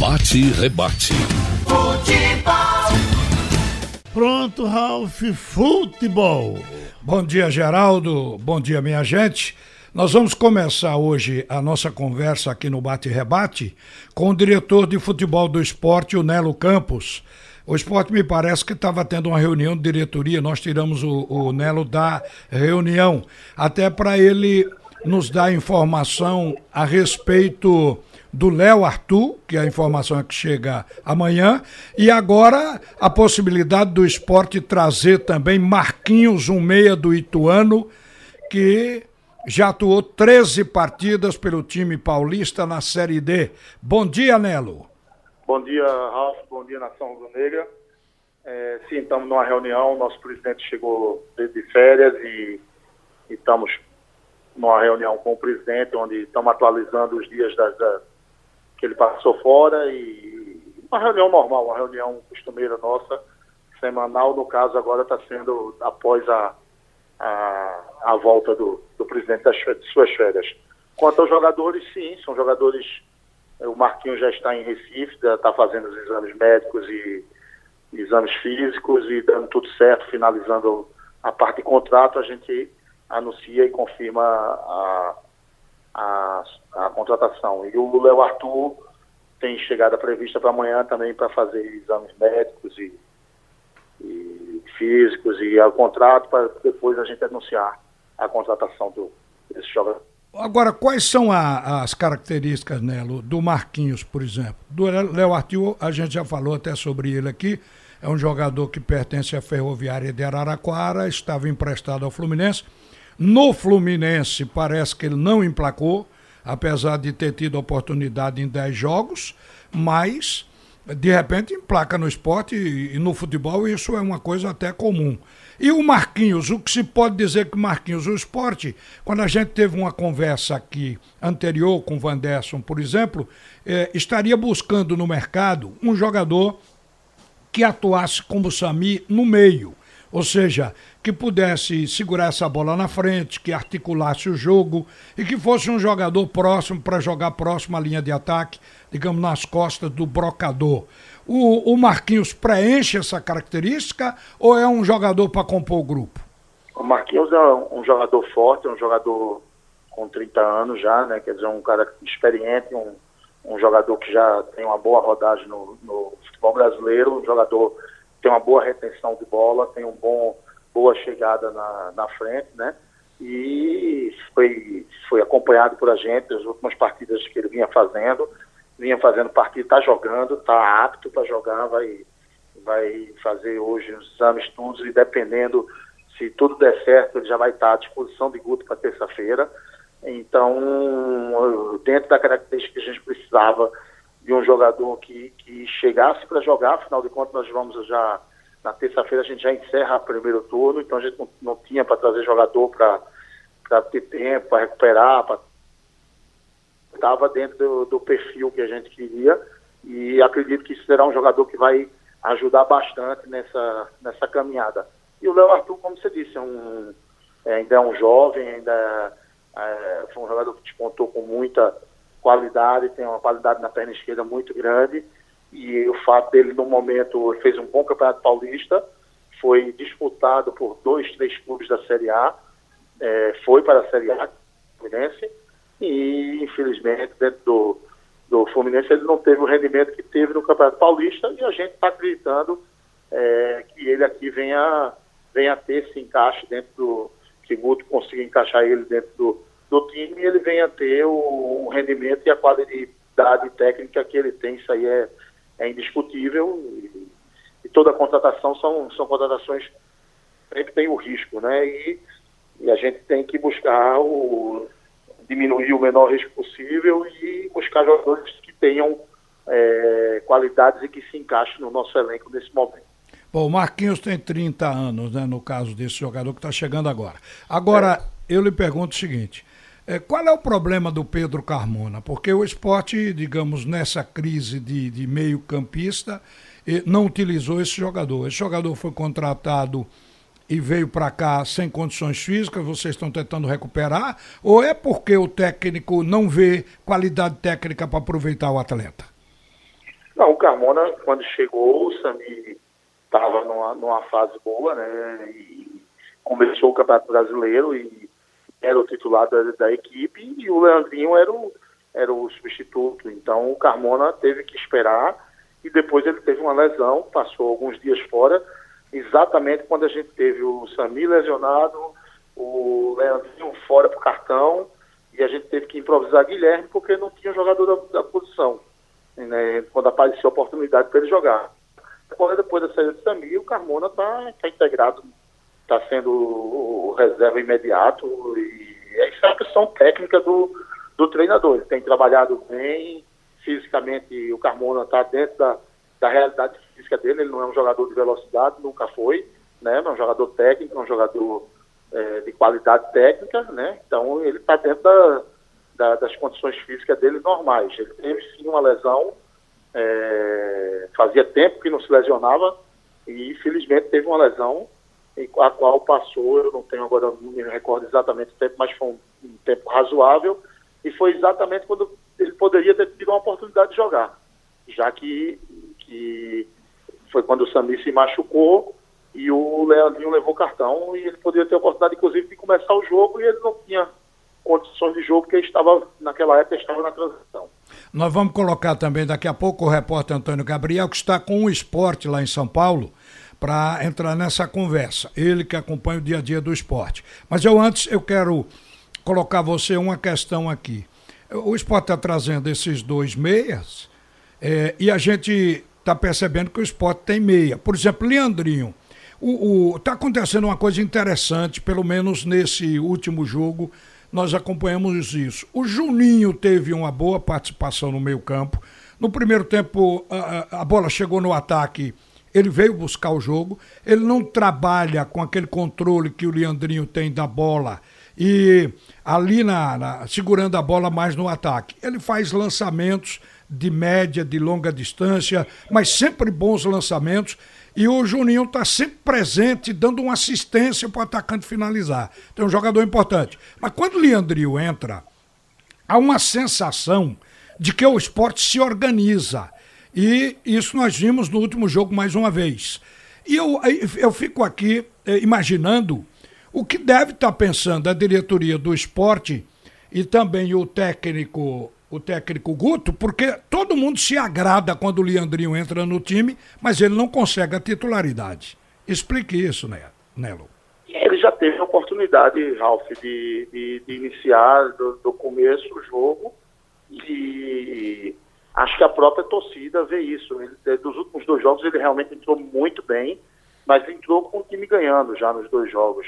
Bate e rebate. Futebol. Pronto, Ralf, futebol. Bom dia, Geraldo. Bom dia, minha gente. Nós vamos começar hoje a nossa conversa aqui no Bate e Rebate com o diretor de futebol do esporte, o Nelo Campos. O esporte me parece que estava tendo uma reunião de diretoria, nós tiramos o, o Nelo da reunião, até para ele nos dar informação a respeito do Léo Arthur, que a informação é que chega amanhã, e agora a possibilidade do esporte trazer também Marquinhos, um meia do Ituano, que já atuou 13 partidas pelo time paulista na Série D. Bom dia, Nelo. Bom dia, Ralf. Bom dia, Nação Rubro-Negra. É, sim, estamos numa reunião. Nosso presidente chegou de férias e, e estamos numa reunião com o presidente, onde estamos atualizando os dias das, da, que ele passou fora e uma reunião normal, uma reunião costumeira nossa, semanal. No caso, agora está sendo após a, a, a volta do, do presidente das suas férias. Quanto aos jogadores, sim, são jogadores o Marquinhos já está em Recife, está fazendo os exames médicos e exames físicos e dando tudo certo, finalizando a parte de contrato, a gente anuncia e confirma a, a, a contratação. E o Léo Arthur tem chegada prevista para amanhã também para fazer exames médicos e, e físicos e o contrato para depois a gente anunciar a contratação do, desse jogador. Agora, quais são a, as características, Nelo, do Marquinhos, por exemplo? Do Léo Arthur, a gente já falou até sobre ele aqui. É um jogador que pertence à Ferroviária de Araraquara, estava emprestado ao Fluminense. No Fluminense, parece que ele não emplacou, apesar de ter tido oportunidade em 10 jogos, mas de repente emplaca no esporte e, e no futebol isso é uma coisa até comum. E o Marquinhos, o que se pode dizer que Marquinhos, o esporte, quando a gente teve uma conversa aqui anterior com o Vanderson, por exemplo, eh, estaria buscando no mercado um jogador que atuasse como Sami no meio. Ou seja, que pudesse segurar essa bola na frente, que articulasse o jogo e que fosse um jogador próximo para jogar próximo à linha de ataque, digamos, nas costas do brocador. O, o Marquinhos preenche essa característica ou é um jogador para compor o grupo? O Marquinhos é um jogador forte, um jogador com 30 anos já, né? Quer dizer, um cara experiente, um, um jogador que já tem uma boa rodagem no, no futebol brasileiro, um jogador tem uma boa retenção de bola, tem um bom boa chegada na, na frente, né? E foi, foi acompanhado por a gente as últimas partidas que ele vinha fazendo vinha fazendo partida, está jogando, está apto para jogar, vai, vai fazer hoje os exames todos e dependendo se tudo der certo, ele já vai estar à disposição de Guto para terça-feira. Então, dentro da característica que a gente precisava de um jogador que, que chegasse para jogar, afinal de contas nós vamos já, na terça-feira a gente já encerra o primeiro turno, então a gente não, não tinha para trazer jogador para ter tempo, para recuperar, estava dentro do, do, perfil que a gente queria e acredito que será um jogador que vai ajudar bastante nessa, nessa caminhada. E o Léo Arthur, como você disse, é um, é, ainda é um jovem, ainda é, foi um jogador que despontou com muita qualidade, tem uma qualidade na perna esquerda muito grande. E o fato dele no momento fez um bom campeonato paulista, foi disputado por dois, três clubes da Série A, é, foi para a Série A, Fluminense, e infelizmente dentro do, do Fluminense ele não teve o rendimento que teve no Campeonato Paulista e a gente está acreditando é, que ele aqui venha, venha ter esse encaixe dentro do que Guto consiga encaixar ele dentro do, do time ele venha ter o, o rendimento e a qualidade técnica que ele tem, isso aí é, é indiscutível e, e toda contratação são, são contratações sempre tem o risco, né? E, e a gente tem que buscar o, diminuir o menor risco possível e buscar jogadores que tenham é, qualidades e que se encaixem no nosso elenco nesse momento. Bom, o Marquinhos tem 30 anos, né, no caso desse jogador que está chegando agora. Agora, é. eu lhe pergunto o seguinte: qual é o problema do Pedro Carmona? Porque o esporte, digamos, nessa crise de, de meio-campista, não utilizou esse jogador. Esse jogador foi contratado e veio para cá sem condições físicas, vocês estão tentando recuperar? Ou é porque o técnico não vê qualidade técnica para aproveitar o atleta? Não, o Carmona, quando chegou, o Sami estava numa, numa fase boa, né? E começou o Campeonato Brasileiro e era o titular da, da equipe e o Leandrinho era o, era o substituto. Então o Carmona teve que esperar e depois ele teve uma lesão, passou alguns dias fora, exatamente quando a gente teve o Sami lesionado, o Leandrinho fora para o cartão e a gente teve que improvisar Guilherme porque não tinha jogador da, da posição. Né, quando apareceu a oportunidade para ele jogar. Agora, depois da saída do Sami, o Carmona está tá integrado está sendo o reserva imediato e isso é a questão técnica do, do treinador. Ele tem trabalhado bem, fisicamente o Carmona está dentro da, da realidade física dele, ele não é um jogador de velocidade, nunca foi, né? é um jogador técnico, é um jogador é, de qualidade técnica, né? Então ele está dentro da, da, das condições físicas dele normais. Ele teve sim uma lesão, é, fazia tempo que não se lesionava e infelizmente teve uma lesão a qual passou, eu não tenho agora, não me recordo exatamente o tempo, mas foi um, um, tempo razoável, e foi exatamente quando ele poderia ter tido uma oportunidade de jogar, já que, que foi quando o Sami se machucou e o Leandrinho levou cartão e ele poderia ter a oportunidade, inclusive, de começar o jogo e ele não tinha condições de jogo porque estava, naquela época, estava na transição. Nós vamos colocar também daqui a pouco o repórter Antônio Gabriel, que está com o esporte lá em São Paulo, para entrar nessa conversa. Ele que acompanha o dia a dia do esporte. Mas eu antes eu quero colocar você uma questão aqui. O esporte está trazendo esses dois meias é, e a gente está percebendo que o esporte tem meia. Por exemplo, Leandrinho. Está acontecendo uma coisa interessante, pelo menos nesse último jogo, nós acompanhamos isso. O Juninho teve uma boa participação no meio-campo. No primeiro tempo, a, a bola chegou no ataque ele veio buscar o jogo, ele não trabalha com aquele controle que o Leandrinho tem da bola e ali na, na, segurando a bola mais no ataque. Ele faz lançamentos de média, de longa distância, mas sempre bons lançamentos. E o Juninho está sempre presente, dando uma assistência para o atacante finalizar. Tem um jogador importante. Mas quando o Leandrinho entra, há uma sensação de que o esporte se organiza e isso nós vimos no último jogo mais uma vez. E eu, eu fico aqui eh, imaginando o que deve estar tá pensando a diretoria do esporte e também o técnico o técnico Guto, porque todo mundo se agrada quando o Leandrinho entra no time, mas ele não consegue a titularidade. Explique isso, né, Nelo. Ele já teve a oportunidade, Ralf, de, de, de iniciar do, do começo o jogo e Acho que a própria torcida vê isso. Ele, é, dos últimos dois jogos ele realmente entrou muito bem, mas entrou com o time ganhando já nos dois jogos.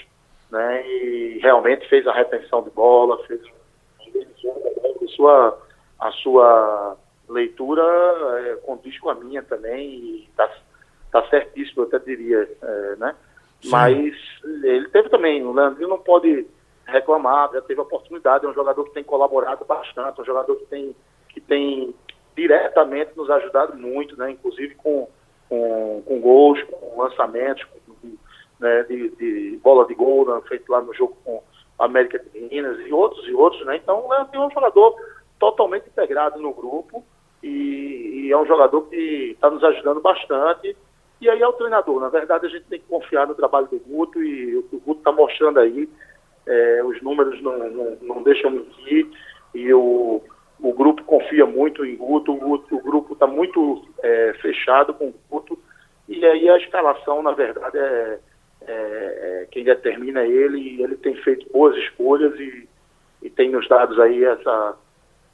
Né? E realmente fez a retenção de bola, fez a sua, a sua leitura é, condiz com a minha também e está tá certíssimo, eu até diria, é, né? Mas ele teve também, o Leandrinho não pode reclamar, já teve oportunidade, é um jogador que tem colaborado bastante, um jogador que tem, que tem diretamente nos ajudado muito, né? inclusive com, com, com gols, com lançamentos, com, né? de, de, bola de gol né? feito lá no jogo com a América de Minas e outros e outros. Né? Então, é um jogador totalmente integrado no grupo e, e é um jogador que está nos ajudando bastante. E aí é o treinador. Na verdade, a gente tem que confiar no trabalho do Guto e o que o Guto está mostrando aí. É, os números não, não, não deixam mentir e o, o grupo confia muito em Guto, o, grupo está muito é, fechado com o Guto, e aí a escalação, na verdade, é, é, é quem determina ele, e ele tem feito boas escolhas e, e tem nos dado aí essa,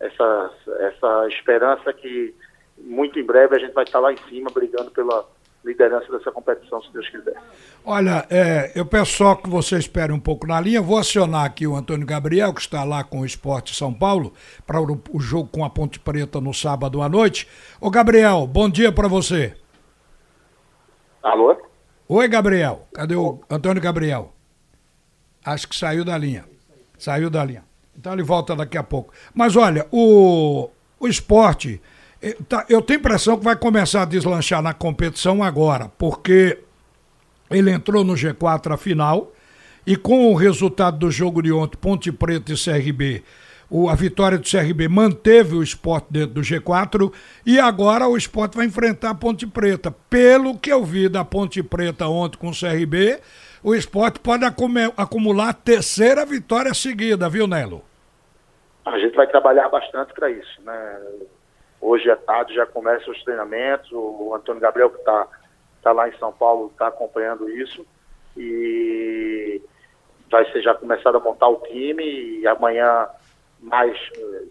essa, essa esperança que muito em breve a gente vai estar lá em cima brigando pela, liderança dessa competição, se Deus quiser. Olha, é, eu peço só que você espere um pouco na linha. Vou acionar aqui o Antônio Gabriel, que está lá com o Esporte São Paulo, para o, o, jogo com a Ponte Preta no sábado à noite. Ô, Gabriel, bom dia para você. Alô? Oi, Gabriel. Cadê o Antônio Gabriel? Acho que saiu da linha. Saiu da linha. Então ele volta daqui a pouco. Mas olha, o, o esporte eu tenho impressão que vai começar a deslanchar na competição agora, porque ele entrou no G4 a final e com o resultado do jogo de ontem, Ponte Preta e CRB, a vitória do CRB manteve o esporte dentro do G4 e agora o esporte vai enfrentar a Ponte Preta. Pelo que eu vi da Ponte Preta ontem com o CRB, o esporte pode acumular a terceira vitória seguida, viu, Nelo? A gente vai trabalhar bastante para isso, né? Hoje à tarde já começam os treinamentos, o Antônio Gabriel que está tá lá em São Paulo está acompanhando isso e vai ser já começado a montar o time e amanhã mais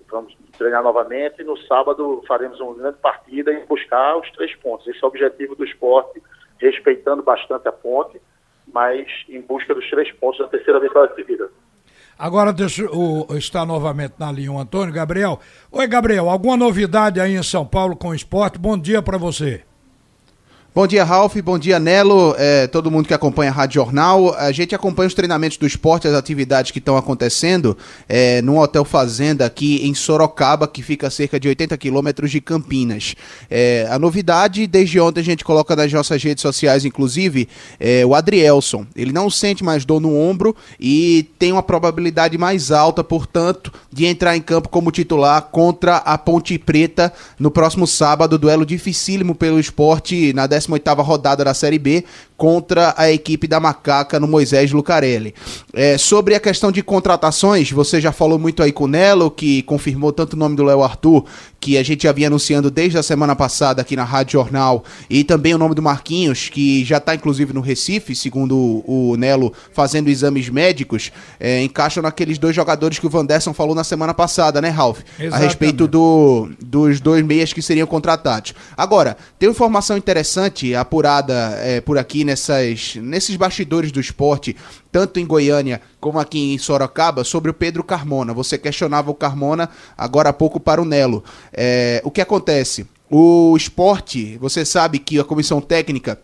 vamos treinar novamente e no sábado faremos uma grande partida e buscar os três pontos. Esse é o objetivo do esporte, respeitando bastante a ponte, mas em busca dos três pontos da terceira vitória seguida. Agora deixa o, está novamente na linha o Antônio Gabriel. Oi, Gabriel, alguma novidade aí em São Paulo com o esporte? Bom dia para você. Bom dia, Ralf. Bom dia, Nelo. É, todo mundo que acompanha a Rádio Jornal. A gente acompanha os treinamentos do esporte, as atividades que estão acontecendo é, num hotel fazenda aqui em Sorocaba, que fica a cerca de 80 quilômetros de Campinas. É, a novidade, desde ontem a gente coloca nas nossas redes sociais, inclusive, é, o Adrielson. Ele não sente mais dor no ombro e tem uma probabilidade mais alta, portanto, de entrar em campo como titular contra a Ponte Preta no próximo sábado. Duelo dificílimo pelo esporte na 10 18ª rodada da Série B contra a equipe da Macaca no Moisés Lucarelli. É, sobre a questão de contratações, você já falou muito aí com o Nelo, que confirmou tanto o nome do Léo Arthur, que a gente já vinha anunciando desde a semana passada aqui na Rádio Jornal, e também o nome do Marquinhos, que já está inclusive no Recife, segundo o, Nelo, fazendo exames médicos, é, encaixam naqueles dois jogadores que o Vanderson falou na semana passada, né, Ralf? Exatamente. A respeito do, dos dois meias que seriam contratados. Agora, tem uma informação interessante apurada é, por aqui nessas, nesses bastidores do esporte, tanto em Goiânia como aqui em Sorocaba, sobre o Pedro Carmona. Você questionava o Carmona agora há pouco para o Nelo. É, o que acontece? O esporte, você sabe que a comissão técnica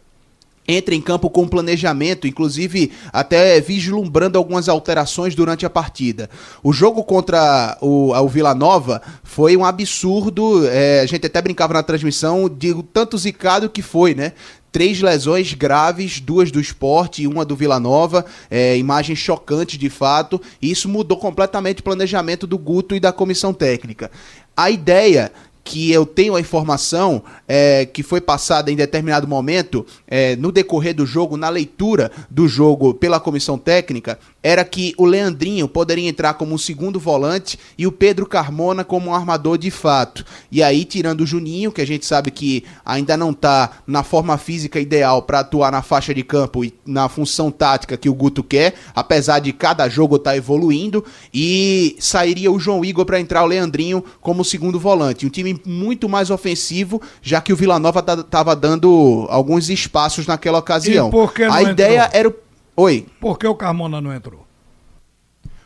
entra em campo com planejamento, inclusive até vislumbrando algumas alterações durante a partida. O jogo contra o, o Vila Nova foi um absurdo, é, a gente até brincava na transmissão de tanto zicado que foi, né? Três lesões graves, duas do esporte e uma do Vila Nova, é, imagens chocantes de fato, e isso mudou completamente o planejamento do Guto e da comissão técnica. A ideia que eu tenho a informação é, que foi passada em determinado momento, é, no decorrer do jogo, na leitura do jogo pela comissão técnica, era que o Leandrinho poderia entrar como um segundo volante e o Pedro Carmona como um armador de fato. E aí, tirando o Juninho, que a gente sabe que ainda não está na forma física ideal para atuar na faixa de campo e na função tática que o Guto quer, apesar de cada jogo estar tá evoluindo, e sairia o João Igor para entrar o Leandrinho como segundo volante. Um time muito mais ofensivo, já que o Vila Nova estava dando alguns espaços naquela ocasião. a ideia entrou? era o Oi. Por que o Carmona não entrou?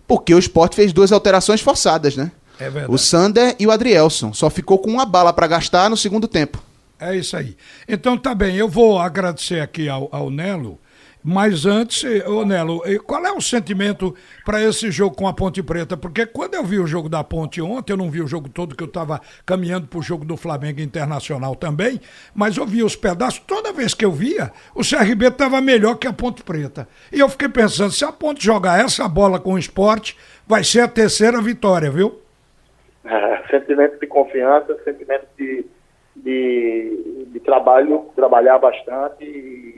Porque o Sport fez duas alterações forçadas, né? É verdade. O Sander e o Adrielson. Só ficou com uma bala para gastar no segundo tempo. É isso aí. Então tá bem, eu vou agradecer aqui ao, ao Nelo mas antes, ô Nelo, qual é o sentimento para esse jogo com a Ponte Preta? Porque quando eu vi o jogo da Ponte ontem, eu não vi o jogo todo, que eu estava caminhando para o jogo do Flamengo Internacional também, mas eu vi os pedaços. Toda vez que eu via, o CRB estava melhor que a Ponte Preta. E eu fiquei pensando, se a Ponte jogar essa bola com o esporte, vai ser a terceira vitória, viu? É, sentimento de confiança, sentimento de, de, de trabalho, trabalhar bastante e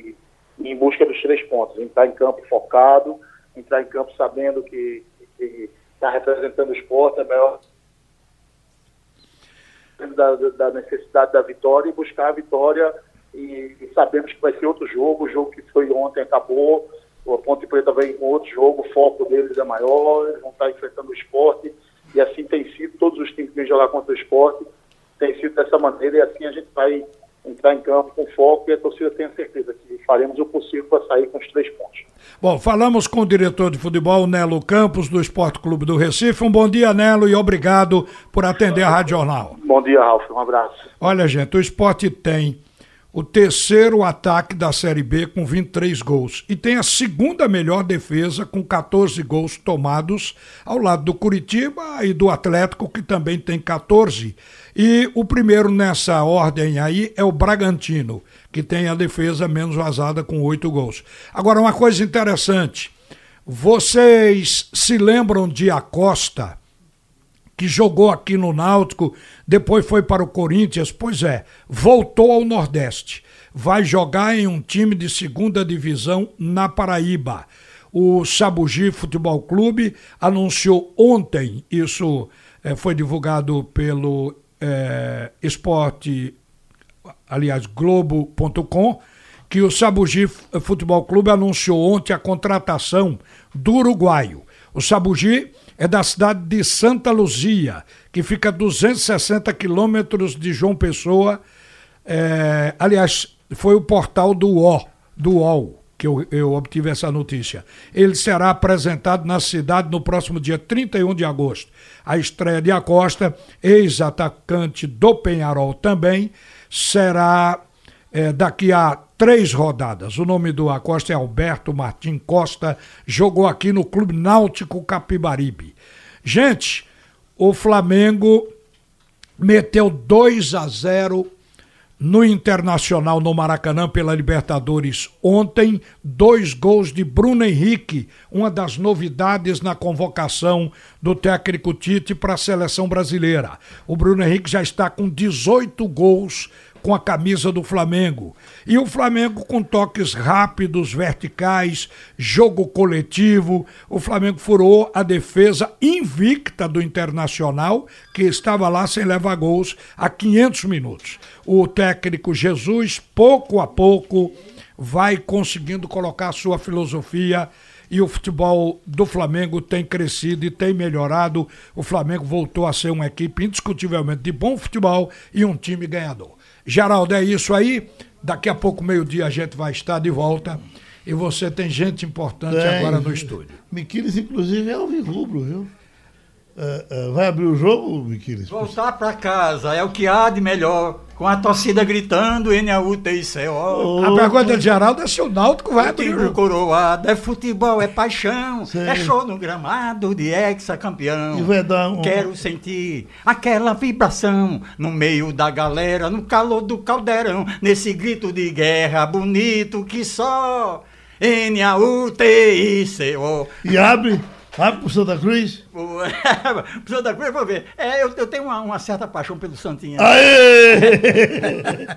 em busca dos três pontos, entrar em campo focado, entrar em campo sabendo que está representando o esporte, é melhor da, da, necessidade da vitória e buscar a vitória e, e, sabemos que vai ser outro jogo, o jogo que foi ontem acabou, o Ponte Preta vem com outro jogo, o foco deles é maior, eles vão estar enfrentando o esporte e assim tem sido, todos os times que vêm jogar contra o esporte tem sido dessa maneira e assim a gente vai entrar em campo com foco e a torcida tem a certeza que faremos o possível para sair com os três pontos. Bom, falamos com o diretor de futebol, Nelo Campos, do Esporte Clube do Recife. Um bom dia, Nelo, e obrigado por atender a Rádio Jornal. Bom dia, Ralf. Um abraço. Olha, gente, o esporte tem o terceiro ataque da Série B com 23 gols e tem a segunda melhor defesa com 14 gols tomados ao lado do Curitiba e do Atlético que também tem 14. E o primeiro nessa ordem aí é o Bragantino, que tem a defesa menos vazada com 8 gols. Agora uma coisa interessante, vocês se lembram de Acosta que jogou aqui no Náutico, depois foi para o Corinthians. Pois é, voltou ao Nordeste. Vai jogar em um time de segunda divisão na Paraíba. O Sabugi Futebol Clube anunciou ontem, isso é, foi divulgado pelo é, Esporte, aliás, Globo.com, que o Sabugi Futebol Clube anunciou ontem a contratação do uruguaio. O Sabugi é da cidade de Santa Luzia, que fica a 260 quilômetros de João Pessoa. É, aliás, foi o portal do UOL, do UOL que eu, eu obtive essa notícia. Ele será apresentado na cidade no próximo dia 31 de agosto. A estreia de Acosta, ex-atacante do Penharol também, será é, daqui a três rodadas. O nome do Acosta é Alberto Martim Costa, jogou aqui no Clube Náutico Capibaribe. Gente, o Flamengo meteu 2 a 0 no Internacional no Maracanã pela Libertadores ontem, dois gols de Bruno Henrique, uma das novidades na convocação do técnico Tite para a seleção brasileira. O Bruno Henrique já está com 18 gols com a camisa do Flamengo. E o Flamengo com toques rápidos, verticais, jogo coletivo. O Flamengo furou a defesa invicta do Internacional, que estava lá sem levar gols há 500 minutos. O técnico Jesus, pouco a pouco, vai conseguindo colocar a sua filosofia e o futebol do Flamengo tem crescido e tem melhorado. O Flamengo voltou a ser uma equipe indiscutivelmente de bom futebol e um time ganhador. Geraldo, é isso aí. Daqui a pouco, meio-dia, a gente vai estar de volta. E você tem gente importante é, agora no estúdio. Miquiles, inclusive, é o rubro, viu? Uh, uh, vai abrir o jogo, Miquiles? Voltar para casa é o que há de melhor. Com a torcida gritando, N-A-U-T-I-C-O. A pergunta de Geraldo é se o Náutico vai abrir o jogo. coroado, é futebol, é paixão. Sim. É show no gramado de ex-campeão. Um... Quero sentir aquela vibração no meio da galera, no calor do caldeirão. Nesse grito de guerra bonito que só N-A-U-T-I-C-O. E abre... Vai pro Santa Cruz? pro Santa Cruz, vou ver. É, eu, eu tenho uma, uma, certa paixão pelo Santinha. Aê!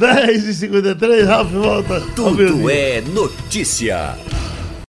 10 e 53 Ralf volta. Tudo é notícia.